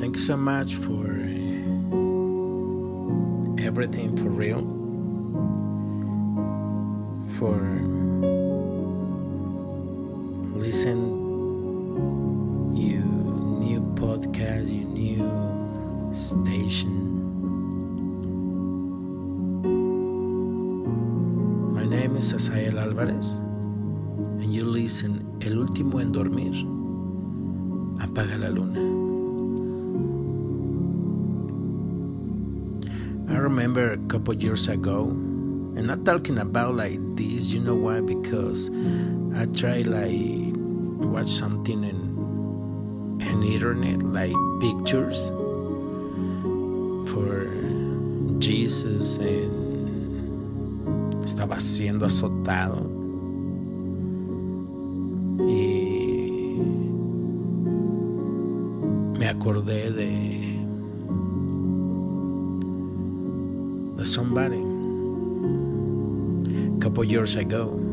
thank you so much for uh, everything for real. For listen you new podcast, you new station. My name is Asael Alvarez, and you listen El último en dormir. Apaga la luna. Remember a couple years ago, and not talking about like this, you know why? Because I try like watch something in in internet like pictures for Jesus and estaba siendo azotado y me acordé de somebody a couple years ago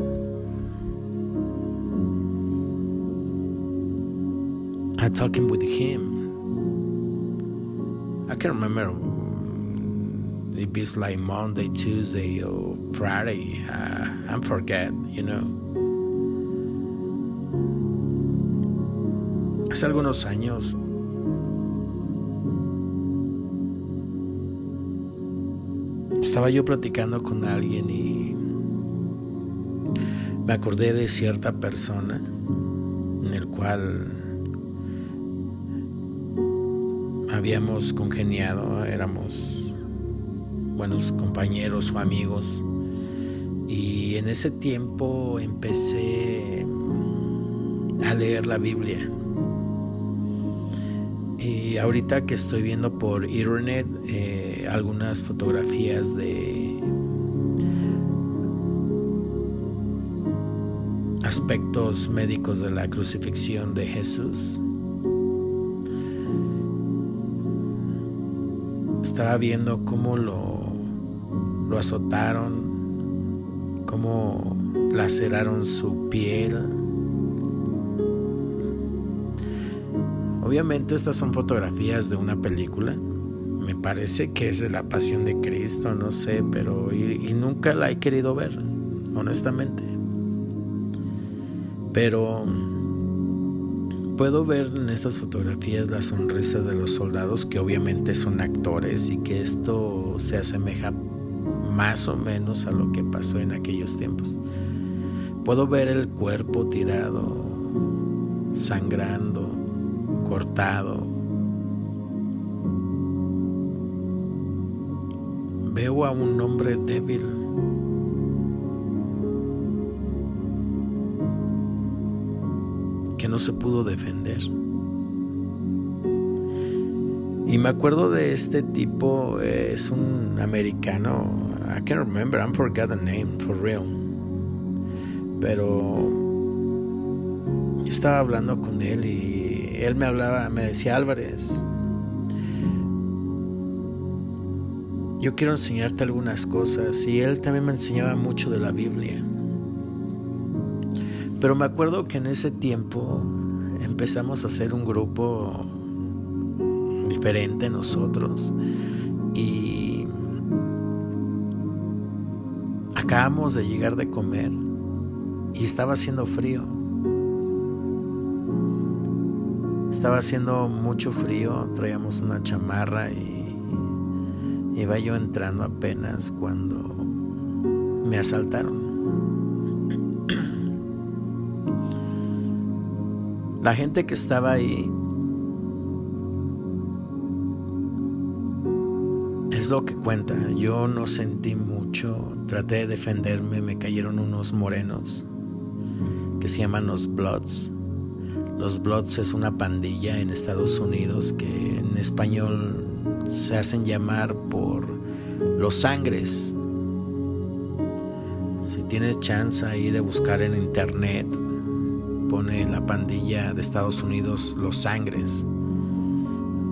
I talking with him. I can't remember if it's like Monday, Tuesday, or Friday. Uh, I forget, you know. Hace algunos años estaba yo platicando con alguien y me acordé de cierta persona en el cual habíamos congeniado, éramos buenos compañeros o amigos. Y en ese tiempo empecé a leer la Biblia. Y ahorita que estoy viendo por internet eh, algunas fotografías de aspectos médicos de la crucifixión de Jesús, estaba viendo cómo lo, lo azotaron, cómo laceraron su piel. Obviamente estas son fotografías de una película. Me parece que es de la pasión de Cristo, no sé, pero y, y nunca la he querido ver, honestamente. Pero puedo ver en estas fotografías las sonrisas de los soldados que obviamente son actores y que esto se asemeja más o menos a lo que pasó en aquellos tiempos. Puedo ver el cuerpo tirado, sangrando, cortado. Veo a un hombre débil que no se pudo defender. Y me acuerdo de este tipo, es un americano, I can't remember, I forgot the name for real. Pero yo estaba hablando con él y él me hablaba, me decía Álvarez, yo quiero enseñarte algunas cosas y él también me enseñaba mucho de la Biblia. Pero me acuerdo que en ese tiempo empezamos a hacer un grupo diferente nosotros y acabamos de llegar de comer y estaba haciendo frío. Estaba haciendo mucho frío, traíamos una chamarra y iba yo entrando apenas cuando me asaltaron. La gente que estaba ahí es lo que cuenta. Yo no sentí mucho, traté de defenderme, me cayeron unos morenos que se llaman los Bloods. Los Bloods es una pandilla en Estados Unidos que en español se hacen llamar por los sangres. Si tienes chance ahí de buscar en internet, pone la pandilla de Estados Unidos Los Sangres.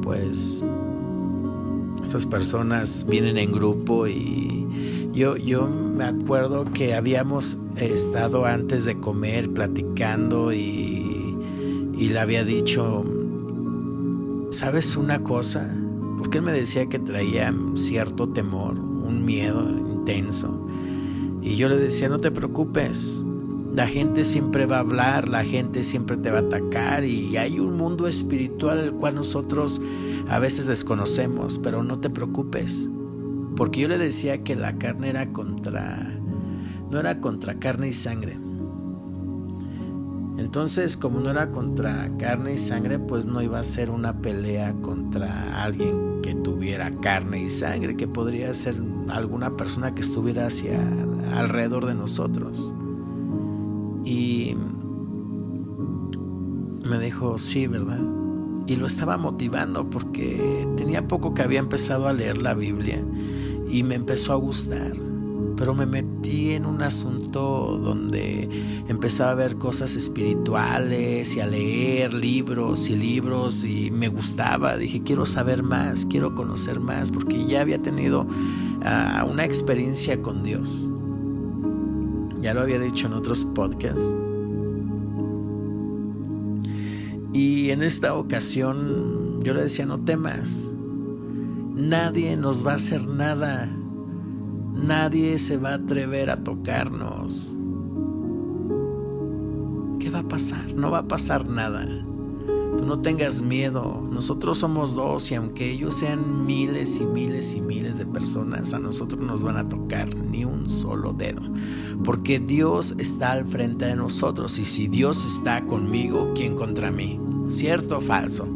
Pues estas personas vienen en grupo y yo, yo me acuerdo que habíamos estado antes de comer platicando y, y le había dicho, ¿sabes una cosa? Porque él me decía que traía cierto temor, un miedo intenso. Y yo le decía, no te preocupes, la gente siempre va a hablar, la gente siempre te va a atacar y hay un mundo espiritual el cual nosotros a veces desconocemos, pero no te preocupes. Porque yo le decía que la carne era contra, no era contra carne y sangre. Entonces, como no era contra carne y sangre, pues no iba a ser una pelea contra alguien que tuviera carne y sangre, que podría ser alguna persona que estuviera hacia alrededor de nosotros. Y me dijo, sí, ¿verdad? Y lo estaba motivando porque tenía poco que había empezado a leer la Biblia y me empezó a gustar. Pero me en un asunto donde empezaba a ver cosas espirituales y a leer libros y libros y me gustaba. Dije, quiero saber más, quiero conocer más, porque ya había tenido uh, una experiencia con Dios. Ya lo había dicho en otros podcasts. Y en esta ocasión yo le decía, no temas, nadie nos va a hacer nada Nadie se va a atrever a tocarnos. ¿Qué va a pasar? No va a pasar nada. Tú no tengas miedo. Nosotros somos dos y aunque ellos sean miles y miles y miles de personas, a nosotros nos van a tocar ni un solo dedo. Porque Dios está al frente de nosotros y si Dios está conmigo, ¿quién contra mí? ¿Cierto o falso?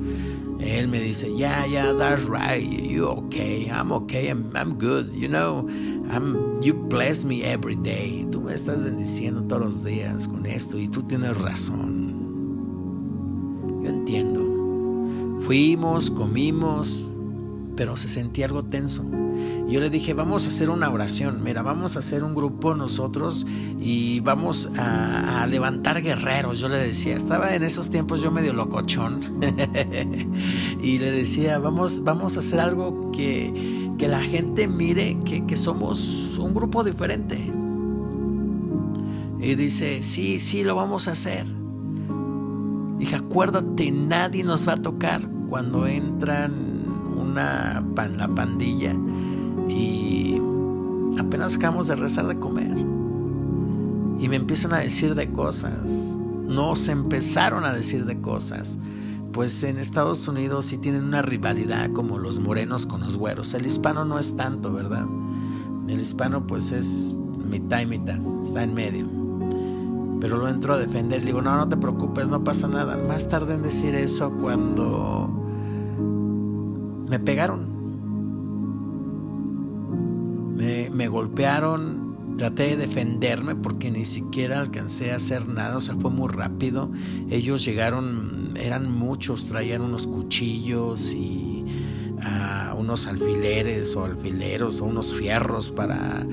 Él me dice, yeah, yeah, that's right. You okay? I'm okay. I'm, I'm good. You know, I'm, you bless me every day. Tú me estás bendiciendo todos los días con esto y tú tienes razón. Yo entiendo. Fuimos, comimos, pero se sentía algo tenso. Yo le dije, vamos a hacer una oración, mira, vamos a hacer un grupo nosotros y vamos a, levantar guerreros. Yo le decía, estaba en esos tiempos yo medio locochón y le decía, vamos, vamos a hacer algo que, que la gente mire que, que somos un grupo diferente. Y dice, sí, sí, lo vamos a hacer. Dije, acuérdate, nadie nos va a tocar cuando entran una la pandilla y apenas acabamos de rezar de comer. Y me empiezan a decir de cosas. Nos empezaron a decir de cosas. Pues en Estados Unidos sí tienen una rivalidad como los morenos con los güeros. El hispano no es tanto, ¿verdad? El hispano pues es mitad y mitad, está en medio. Pero lo entro a defender, le digo, no, no te preocupes, no pasa nada. Más tarde en decir eso cuando me pegaron. me golpearon, traté de defenderme porque ni siquiera alcancé a hacer nada, o sea, fue muy rápido. Ellos llegaron, eran muchos, traían unos cuchillos y ah, unos alfileres o alfileros o unos fierros para,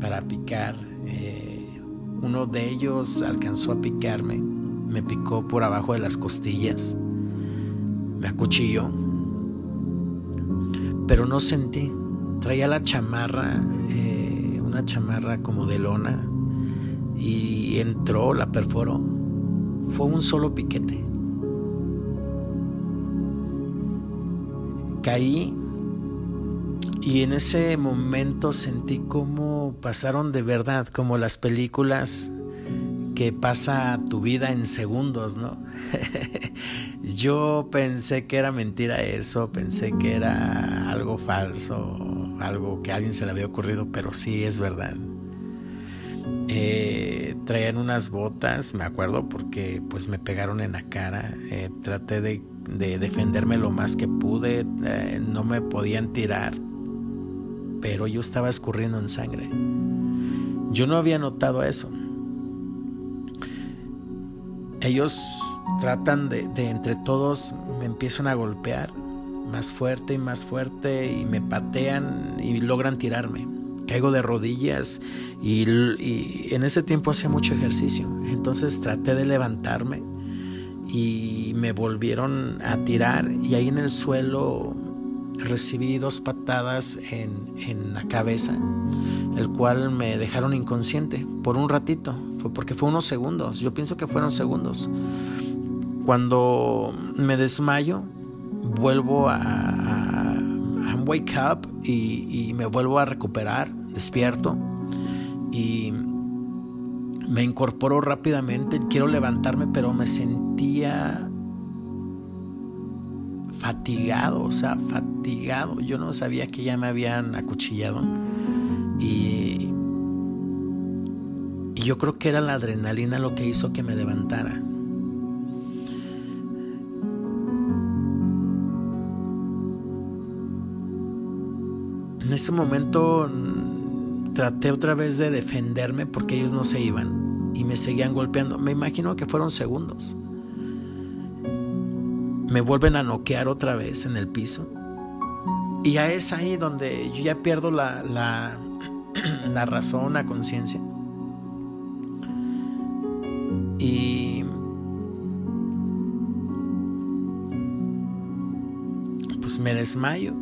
para picar. Eh, uno de ellos alcanzó a picarme, me picó por abajo de las costillas, me acuchilló, pero no sentí traía la chamarra, eh, una chamarra como de lona, y entró, la perforó. Fue un solo piquete. Caí y en ese momento sentí como pasaron de verdad, como las películas que pasa tu vida en segundos, ¿no? Yo pensé que era mentira eso, pensé que era algo falso, algo que alguien se le había ocurrido, pero sí es verdad. Eh, traían unas botas, me acuerdo, porque pues me pegaron en la cara. Eh, traté de, defenderme lo más que pude, eh, no me podían tirar, pero yo estaba escurriendo en sangre. Yo no había notado eso. Ellos tratan de, de entre todos, me empiezan a golpear más fuerte y más fuerte y me patean y logran tirarme. Caigo de rodillas y, en ese tiempo hacía mucho ejercicio. Entonces traté de levantarme y me volvieron a tirar y ahí en el suelo recibí dos patadas en, en la cabeza, el cual me dejaron inconsciente por un ratito. Fue porque fue unos segundos. Yo pienso que fueron segundos. Cuando me desmayo, vuelvo a, wake up y, me vuelvo a recuperar, despierto y me incorporo rápidamente, quiero levantarme, pero me sentía fatigado, o sea, fatigado. Yo no sabía que ya me habían acuchillado y yo creo que era la adrenalina lo que hizo que me levantara. Ese momento mm, traté otra vez de defenderme porque ellos no se iban y me seguían golpeando. Me imagino que fueron segundos. Me vuelven a noquear otra vez en el piso. Y ya es ahí donde yo ya pierdo la, la, la razón, la conciencia. Y pues me desmayo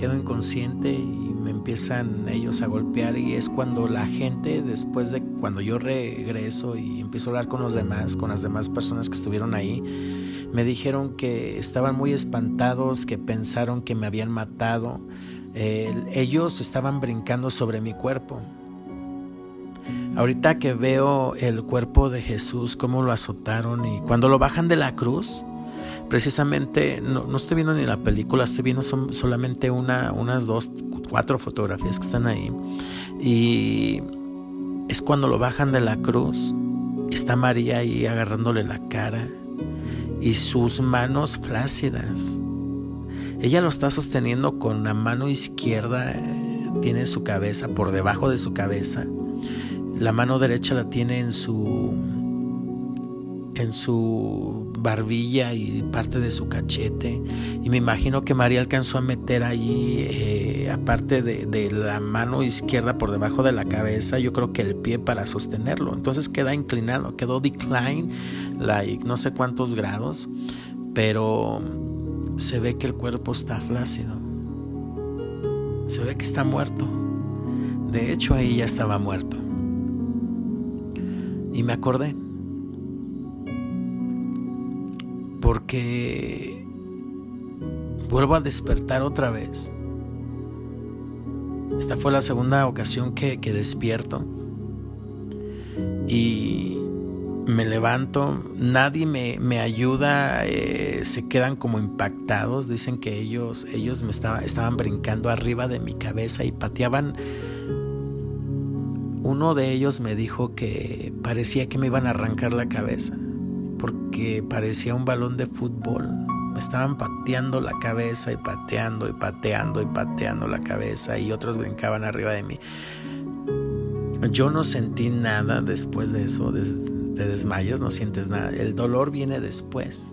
quedo inconsciente y me empiezan ellos a golpear y es cuando la gente después de cuando yo regreso y empiezo a hablar con los demás, con las demás personas que estuvieron ahí, me dijeron que estaban muy espantados, que pensaron que me habían matado. ellos estaban brincando sobre mi cuerpo. Ahorita que veo el cuerpo de Jesús, cómo lo azotaron y cuando lo bajan de la cruz, precisamente no, estoy viendo ni la película, estoy viendo solamente una, unas dos, cuatro fotografías que están ahí. Y es cuando lo bajan de la cruz, está María ahí agarrándole la cara y sus manos flácidas. Ella lo está sosteniendo con la mano izquierda, tiene su cabeza por debajo de su cabeza. La mano derecha la tiene en su en su barbilla y parte de su cachete. Y me imagino que María alcanzó a meter ahí, eh, aparte de, la mano izquierda por debajo de la cabeza, yo creo que el pie para sostenerlo. Entonces queda inclinado, quedó decline, like no sé cuántos grados, pero se ve que el cuerpo está flácido. Se ve que está muerto. De hecho, ahí ya estaba muerto. Y me acordé. Porque vuelvo a despertar otra vez. Esta fue la segunda ocasión que, despierto y me levanto, nadie me, ayuda, eh, se quedan como impactados, dicen que ellos, ellos me estaba, estaban brincando arriba de mi cabeza y pateaban. Uno de ellos me dijo que parecía que me iban a arrancar la cabeza porque parecía un balón de fútbol. Me estaban pateando la cabeza y pateando y pateando y pateando la cabeza y otros brincaban arriba de mí. Yo no sentí nada después de eso, de, de desmayos, no sientes nada. El dolor viene después.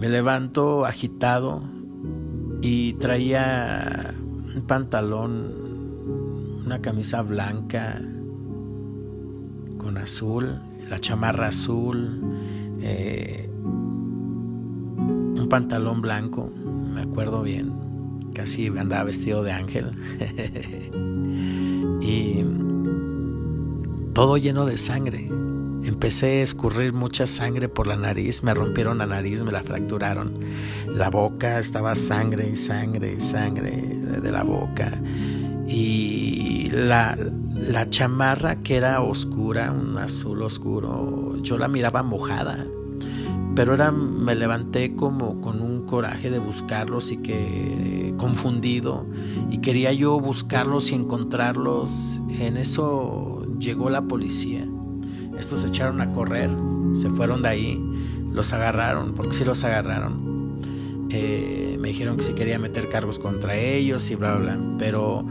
Me levanto agitado y traía un pantalón, una camisa blanca, con azul, la chamarra azul, eh, un pantalón blanco, me acuerdo bien, casi andaba vestido de ángel. y todo lleno de sangre. Empecé a escurrir mucha sangre por la nariz, me rompieron la nariz, me la fracturaron. La boca estaba sangre y sangre y sangre de la boca. Y la, la chamarra que era oscura, un azul oscuro, yo la miraba mojada, pero era, me levanté como con un coraje de buscarlos y que confundido y quería yo buscarlos y encontrarlos. En eso llegó la policía. Estos se echaron a correr, se fueron de ahí, los agarraron, porque sí los agarraron. Eh, me dijeron que si quería meter cargos contra ellos y bla, bla, bla. Pero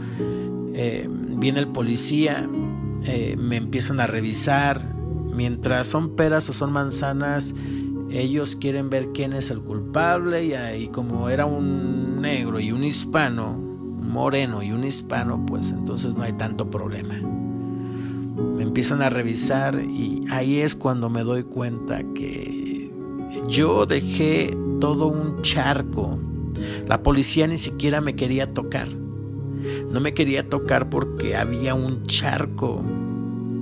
eh, viene el policía, eh, me empiezan a revisar, mientras son peras o son manzanas, ellos quieren ver quién es el culpable y, ahí como era un negro y un hispano, un moreno y un hispano, pues entonces no hay tanto problema. Me empiezan a revisar y ahí es cuando me doy cuenta que yo dejé todo un charco. La policía ni siquiera me quería tocar. No me quería tocar porque había un charco,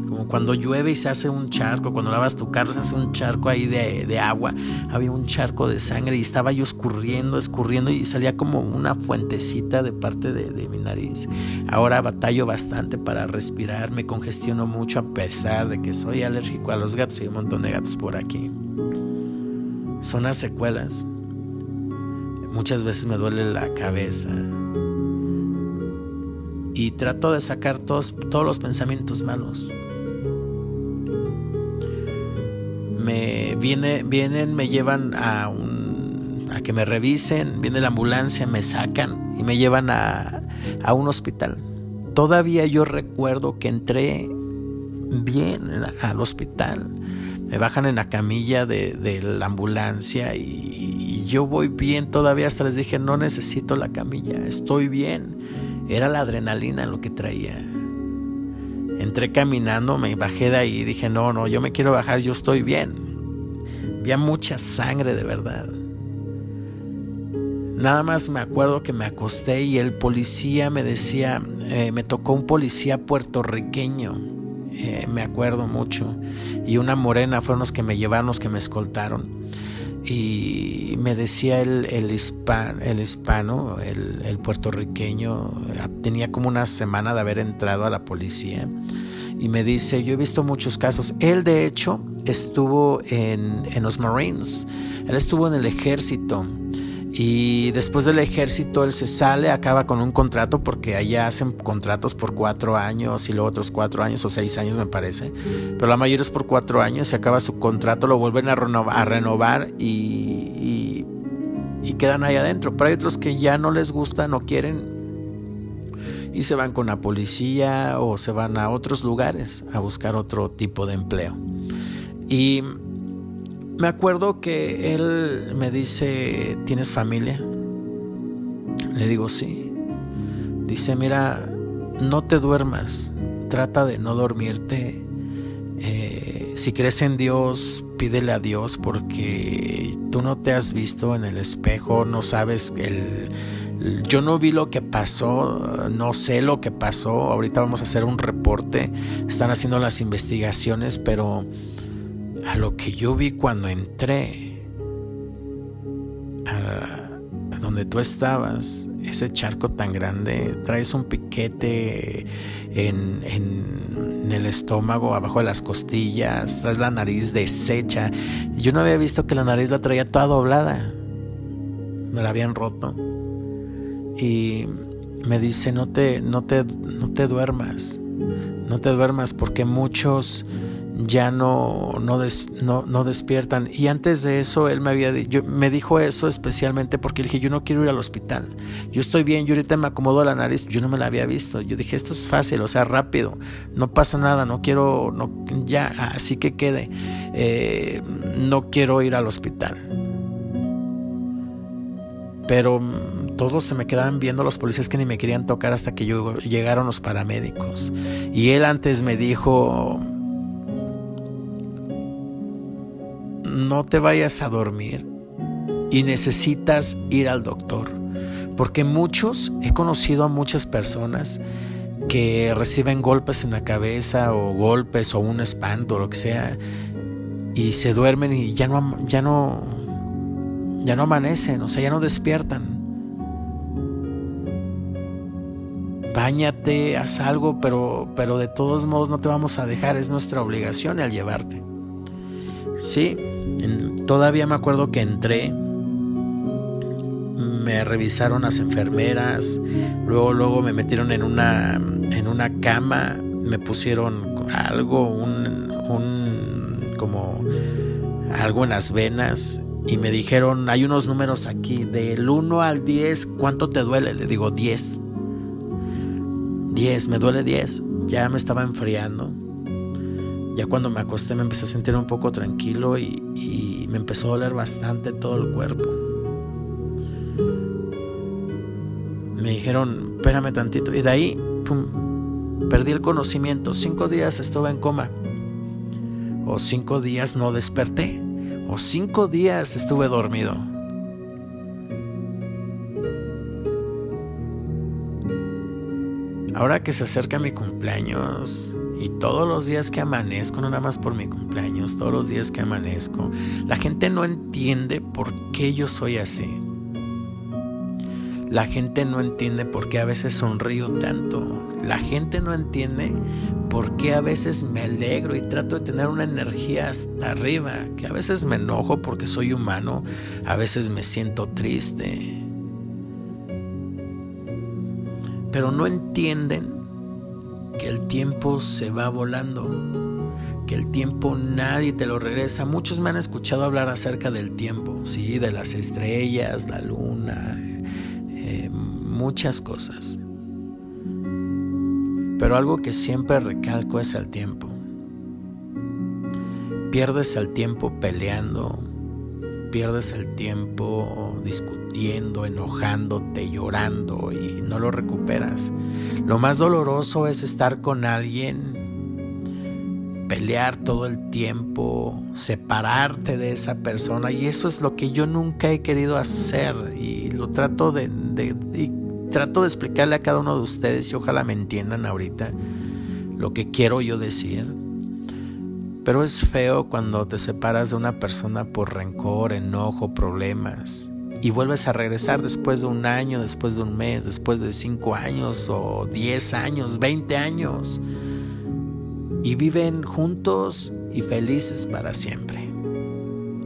como cuando llueve y se hace un charco, cuando lavas tu carro se hace un charco ahí de, agua, había un charco de sangre y estaba yo escurriendo, escurriendo y salía como una fuentecita de parte de, de mi nariz. Ahora batallo bastante para respirar, me congestiono mucho a pesar de que soy alérgico a los gatos y un montón de gatos por aquí. Son las secuelas. Muchas veces me duele la cabeza y trato de sacar todos, todos los pensamientos malos. Me viene, vienen, me llevan a un a que me revisen, viene la ambulancia, me sacan y me llevan a, a un hospital. Todavía yo recuerdo que entré bien al hospital. Me bajan en la camilla de, de la ambulancia y, y, yo voy bien todavía. Hasta les dije, no necesito la camilla, estoy bien. Era la adrenalina lo que traía. Entré caminando, me bajé de ahí y dije, no, no, yo me quiero bajar, yo estoy bien. Había mucha sangre de verdad. Nada más me acuerdo que me acosté y el policía me decía, eh, me tocó un policía puertorriqueño, eh, me acuerdo mucho, y una morena fueron los que me llevaron, los que me escoltaron y me decía el, el, el, hispano el, puertorriqueño, tenía como una semana de haber entrado a la policía y me dice, yo he visto muchos casos, él de hecho estuvo en, en los Marines, él estuvo en el ejército y después del ejército él se sale, acaba con un contrato porque allá hacen contratos por cuatro años y luego otros cuatro años o seis años me parece. Pero la mayoría es por cuatro años, se acaba su contrato, lo vuelven a renovar, renovar y, y, quedan ahí adentro. Pero hay otros que ya no les gusta, no quieren y se van con la policía o se van a otros lugares a buscar otro tipo de empleo. Y me acuerdo que él me dice, ¿tienes familia? Le digo, sí. Dice, mira, no te duermas, trata de no dormirte. Eh, si crees en Dios, pídele a Dios porque tú no te has visto en el espejo, no sabes el... Yo no vi lo que pasó, no sé lo que pasó. Ahorita vamos a hacer un reporte. Están haciendo las investigaciones, pero a lo que yo vi cuando entré a, donde tú estabas, ese charco tan grande, traes un piquete en, en, el estómago, abajo de las costillas, traes la nariz deshecha. Yo no había visto que la nariz la traía toda doblada, me la habían roto. Y me dice, no te, no te, no te duermas, no te duermas porque muchos ya no, no, no, despiertan. Y antes de eso, él me, había, yo, me dijo eso especialmente porque dije, yo no quiero ir al hospital. Yo estoy bien, yo ahorita me acomodo la nariz, yo no me la había visto. Yo dije, esto es fácil, o sea, rápido, no pasa nada, no quiero, no, ya, así que quede. Eh, no quiero ir al hospital. Pero mm, todos se me quedaban viendo los policías que ni me querían tocar hasta que llegaron los paramédicos. Y él antes me dijo, no te vayas a dormir y necesitas ir al doctor. Porque muchos, he conocido a muchas personas que reciben golpes en la cabeza o golpes o un espanto lo que sea y se duermen y ya no ya no ya no amanecen, o sea, ya no despiertan. Báñate, haz algo, pero pero de todos modos no te vamos a dejar, es nuestra obligación al llevarte. Sí, todavía me acuerdo que entré, me revisaron las enfermeras, luego, luego me metieron en una, en una cama, me pusieron algo, un, un, como algo en las venas y me dijeron, hay unos números aquí, del 1 al 10, ¿cuánto te duele? Le digo, 10. 10, me duele 10. Ya me estaba enfriando. Ya cuando me acosté me empecé a sentir un poco tranquilo y, me empezó a doler bastante todo el cuerpo. Me dijeron, espérame tantito. Y de ahí, pum, perdí el conocimiento. Cinco días estuve en coma. O cinco días no desperté. O cinco días estuve dormido. Ahora que se acerca mi cumpleaños y todos los días que amanezco, no nada más por mi cumpleaños, todos los días que amanezco, la gente no entiende por qué yo soy así. La gente no entiende por qué a veces sonrío tanto. La gente no entiende por qué a veces me alegro y trato de tener una energía hasta arriba. Que a veces me enojo porque soy humano. A veces me siento triste. Pero no entienden tiempo se va volando, que el tiempo nadie te lo regresa. Muchos me han escuchado hablar acerca del tiempo, sí, de las estrellas, la luna, muchas cosas. Pero algo que siempre recalco es el tiempo. Pierdes el tiempo peleando, pierdes el tiempo discutiendo, enojándote, llorando y no lo recuperas. Lo más doloroso es estar con alguien, pelear todo el tiempo, separarte de esa persona y eso es lo que yo nunca he querido hacer y lo trato de, de trato de explicarle a cada uno de ustedes y ojalá me entiendan ahorita lo que quiero yo decir. Pero es feo cuando te separas de una persona por rencor, enojo, problemas y vuelves a regresar después de un año, después de un mes, después de cinco años o diez años, veinte años y viven juntos y felices para siempre.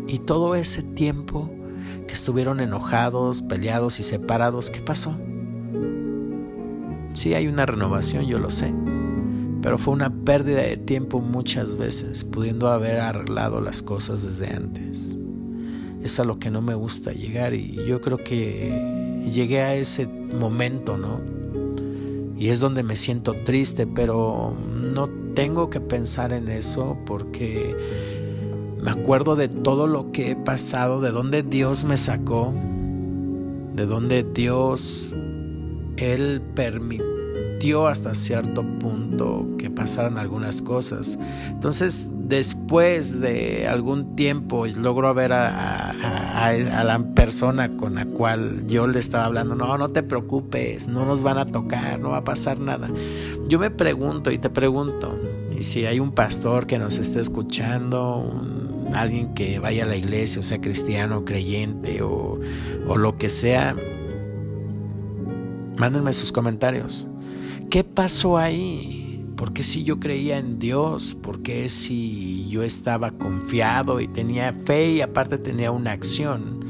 Y todo ese tiempo que estuvieron enojados, peleados y separados, ¿qué pasó? Sí hay una renovación, yo lo sé, pero fue una pérdida de tiempo muchas veces, pudiendo haber arreglado las cosas desde antes. Es a lo que no me gusta llegar y yo creo que llegué a ese momento, ¿no? Y es donde me siento triste, pero no tengo que pensar en eso porque me acuerdo de todo lo que he pasado, de dónde Dios me sacó, de dónde Dios él permitió hasta cierto punto que pasaran algunas cosas. Entonces, después de algún tiempo, logro ver a, la persona con la cual yo le estaba hablando, no, no te preocupes, no nos van a tocar, no va a pasar nada. Yo me pregunto y te pregunto, y si hay un pastor que nos esté escuchando, alguien que vaya a la iglesia, o sea cristiano, creyente o, o lo que sea, Mándenme sus comentarios. ¿Qué pasó ahí? ¿Por qué si yo creía en Dios? ¿Por qué si yo estaba confiado y tenía fe y aparte tenía una acción?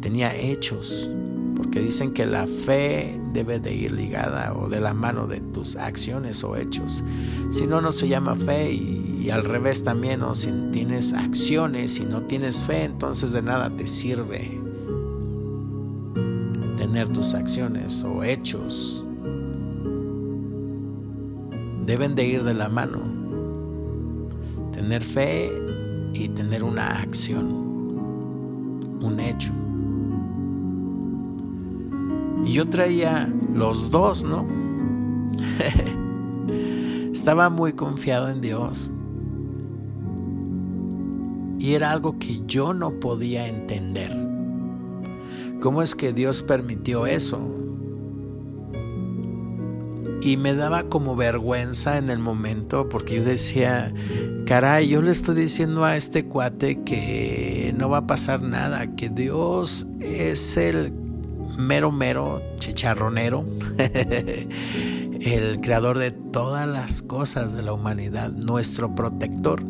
Tenía hechos. Porque dicen que la fe debe de ir ligada o de la mano de tus acciones o hechos. Si no, no se llama fe y, al revés también. O si tienes acciones y no tienes fe, entonces de nada te sirve tener tus acciones o hechos deben de ir de la mano. Tener fe y tener una acción, un hecho. Y yo traía los dos, ¿no? Estaba muy confiado en Dios. Y era algo que yo no podía entender. ¿Cómo es que Dios permitió eso? Y me daba como vergüenza en el momento porque yo decía, caray, yo le estoy diciendo a este cuate que no va a pasar nada, que Dios es el mero mero chicharronero, el creador de todas las cosas de la humanidad, nuestro protector.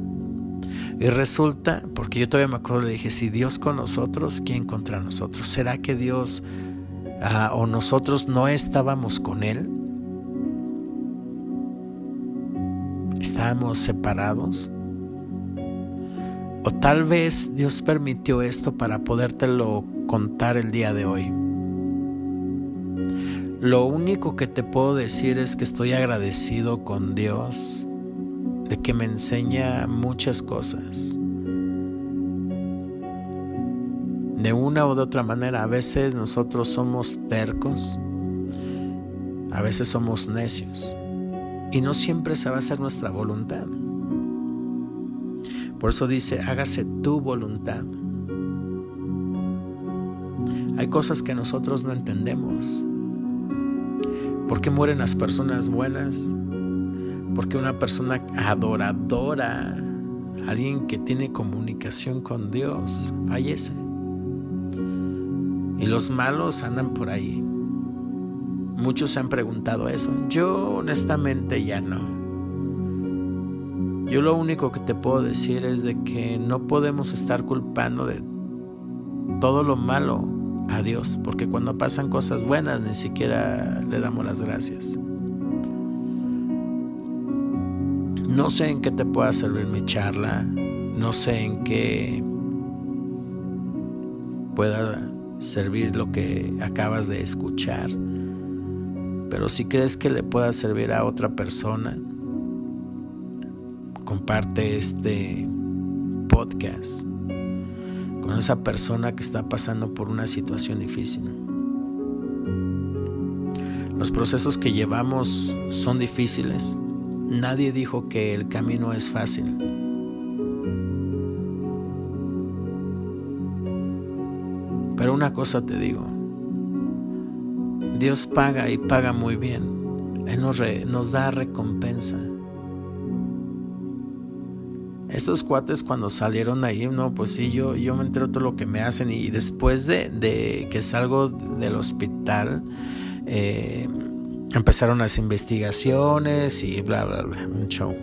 Y resulta, porque yo todavía me acuerdo, le dije, si Dios con nosotros, ¿quién contra nosotros? ¿Será que Dios ah, o nosotros no estábamos con Él? ¿Estábamos separados? O tal vez Dios permitió esto para podértelo contar el día de hoy. Lo único que te puedo decir es que estoy agradecido con Dios de que me enseña muchas cosas. De una u de otra manera, a veces nosotros somos tercos, a veces somos necios y no siempre se va a hacer nuestra voluntad. Por eso dice, hágase tu voluntad. Hay cosas que nosotros no entendemos, ¿Por qué mueren las personas buenas? Porque una persona adoradora, alguien que tiene comunicación con Dios, fallece. Y los malos andan por ahí. Muchos se han preguntado eso. Yo honestamente ya no. Yo lo único que te puedo decir es de que no podemos estar culpando de todo lo malo a Dios, porque cuando pasan cosas buenas ni siquiera le damos las gracias. No sé en qué te pueda servir mi charla, no sé en qué pueda servir lo que acabas de escuchar, pero si crees que le pueda servir a otra persona, comparte este podcast con esa persona que está pasando por una situación difícil. Los procesos que llevamos son difíciles. Nadie dijo que el camino es fácil. Pero una cosa te digo, Dios paga y paga muy bien. Él nos, da recompensa. Estos cuates cuando salieron ahí, no, pues sí, yo, yo me entero todo lo que me hacen y después de, que salgo del hospital, eh, empezaron las investigaciones y bla, bla, bla, un show.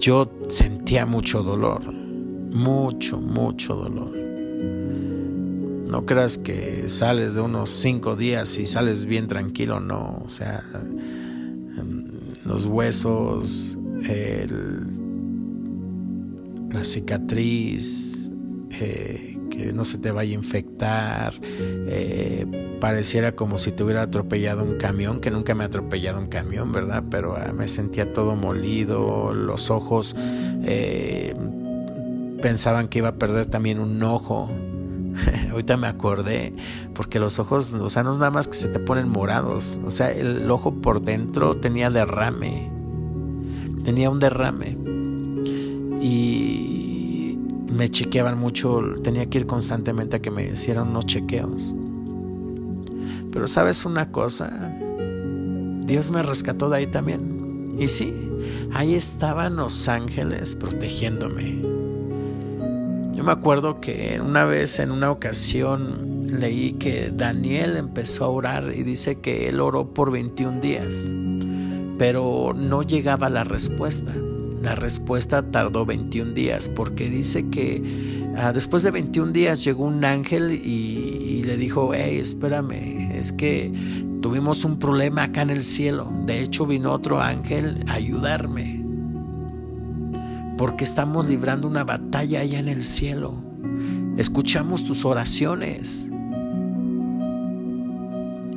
Yo sentía mucho dolor, mucho, mucho dolor. No creas que sales de unos cinco días y sales bien tranquilo, no. O sea, em, los huesos, el la cicatriz, eh, que no se te vaya a infectar, eh, pareciera como si te hubiera atropellado un camión, que nunca me ha atropellado un camión, ¿verdad? Pero ah, me sentía todo molido, los ojos eh, pensaban que iba a perder también un ojo. Ahorita me acordé, porque los ojos, o sea, no es nada más que se te ponen morados, o sea, el ojo por dentro tenía derrame, tenía un derrame y me chequeaban mucho, tenía que ir constantemente a que me hicieran unos chequeos. Pero sabes una cosa, Dios me rescató de ahí también. Y sí, ahí estaban los ángeles protegiéndome. Yo me acuerdo que una vez, en una ocasión, leí que Daniel empezó a orar y dice que él oró por 21 días, pero no llegaba la respuesta. La respuesta tardó 21 días porque dice que ah, después de 21 días llegó un ángel y, le dijo, hey, espérame, es que tuvimos un problema acá en el cielo. De hecho vino otro ángel a ayudarme porque estamos librando una batalla allá en el cielo. Escuchamos tus oraciones.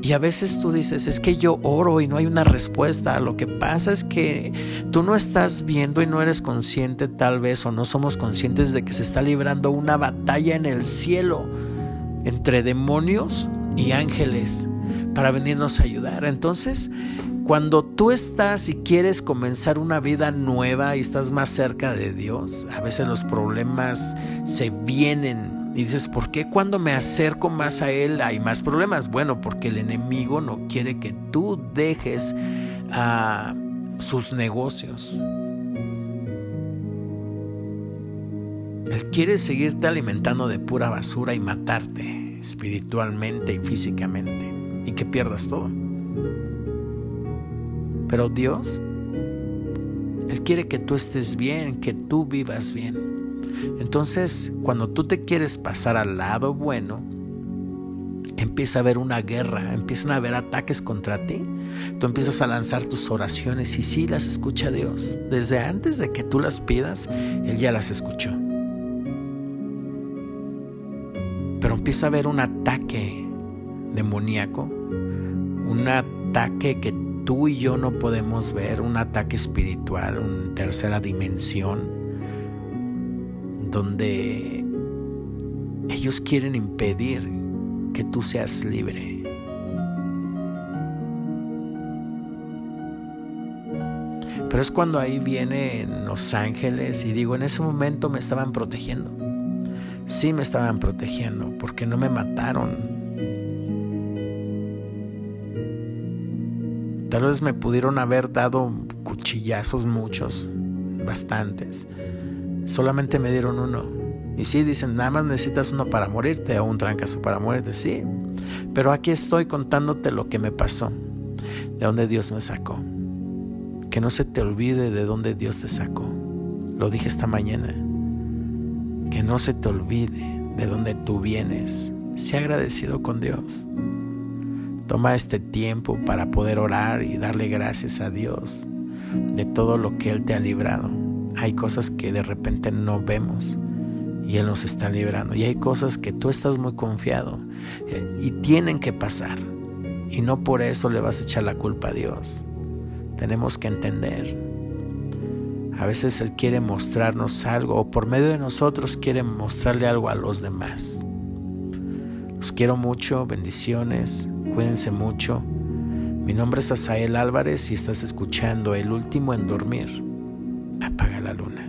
Y a veces tú dices, es que yo oro y no hay una respuesta. Lo que pasa es que tú no estás viendo y no eres consciente tal vez o no somos conscientes de que se está librando una batalla en el cielo entre demonios y ángeles para venirnos a ayudar. Entonces, cuando tú estás y quieres comenzar una vida nueva y estás más cerca de Dios, a veces los problemas se vienen y dices, ¿por qué cuando me acerco más a Él hay más problemas? Bueno, porque el enemigo no quiere que tú dejes a sus negocios. Él quiere seguirte alimentando de pura basura y matarte espiritualmente y físicamente y que pierdas todo. Pero Dios, Él quiere que tú estés bien, que tú vivas bien. Entonces, cuando tú te quieres pasar al lado bueno, empieza a haber una guerra, empiezan a haber ataques contra ti. Tú empiezas a lanzar tus oraciones y sí las escucha Dios. Desde antes de que tú las pidas, Él ya las escuchó. Pero empieza a haber un ataque demoníaco, un ataque que tú y yo no podemos ver, un ataque espiritual, una tercera dimensión donde ellos quieren impedir que tú seas libre. Pero es cuando ahí vienen los ángeles y digo, en ese momento me estaban protegiendo. Sí me estaban protegiendo porque no me mataron. Tal vez me pudieron haber dado cuchillazos muchos, bastantes. Solamente me dieron uno. Y sí, dicen, nada más necesitas uno para morirte o un trancazo para morirte. Sí, pero aquí estoy contándote lo que me pasó, de dónde Dios me sacó. Que no se te olvide de dónde Dios te sacó. Lo dije esta mañana. Que no se te olvide de dónde tú vienes. Sé agradecido con Dios. Toma este tiempo para poder orar y darle gracias a Dios de todo lo que Él te ha librado. Hay cosas que de repente no vemos y Él nos está librando. Y hay cosas que tú estás muy confiado eh, y tienen que pasar. Y no por eso le vas a echar la culpa a Dios. Tenemos que entender. A veces Él quiere mostrarnos algo o por medio de nosotros quiere mostrarle algo a los demás. Los quiero mucho, bendiciones, cuídense mucho. Mi nombre es Asael Álvarez y estás escuchando El último en dormir. Apaga la luna.